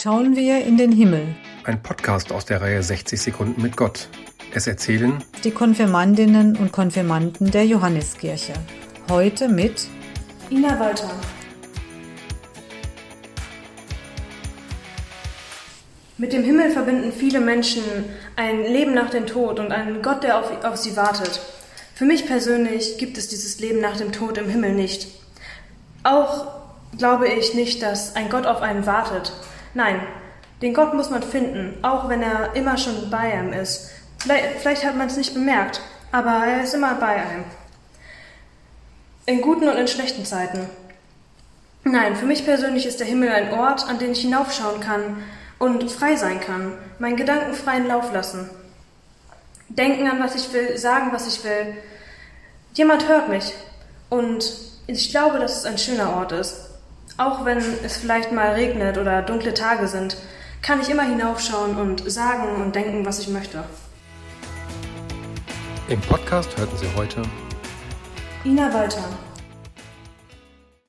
schauen wir in den Himmel. Ein Podcast aus der Reihe 60 Sekunden mit Gott. Es erzählen die Konfirmandinnen und Konfirmanden der Johanneskirche. Heute mit Ina Walter. Mit dem Himmel verbinden viele Menschen ein Leben nach dem Tod und einen Gott, der auf, auf sie wartet. Für mich persönlich gibt es dieses Leben nach dem Tod im Himmel nicht. Auch glaube ich nicht, dass ein Gott auf einen wartet. Nein, den Gott muss man finden, auch wenn er immer schon bei einem ist. Vielleicht, vielleicht hat man es nicht bemerkt, aber er ist immer bei einem. In guten und in schlechten Zeiten. Nein, für mich persönlich ist der Himmel ein Ort, an den ich hinaufschauen kann und frei sein kann, meinen Gedanken freien Lauf lassen. Denken an, was ich will, sagen, was ich will. Jemand hört mich und ich glaube, dass es ein schöner Ort ist. Auch wenn es vielleicht mal regnet oder dunkle Tage sind, kann ich immer hinaufschauen und sagen und denken, was ich möchte. Im Podcast hörten Sie heute Ina Walter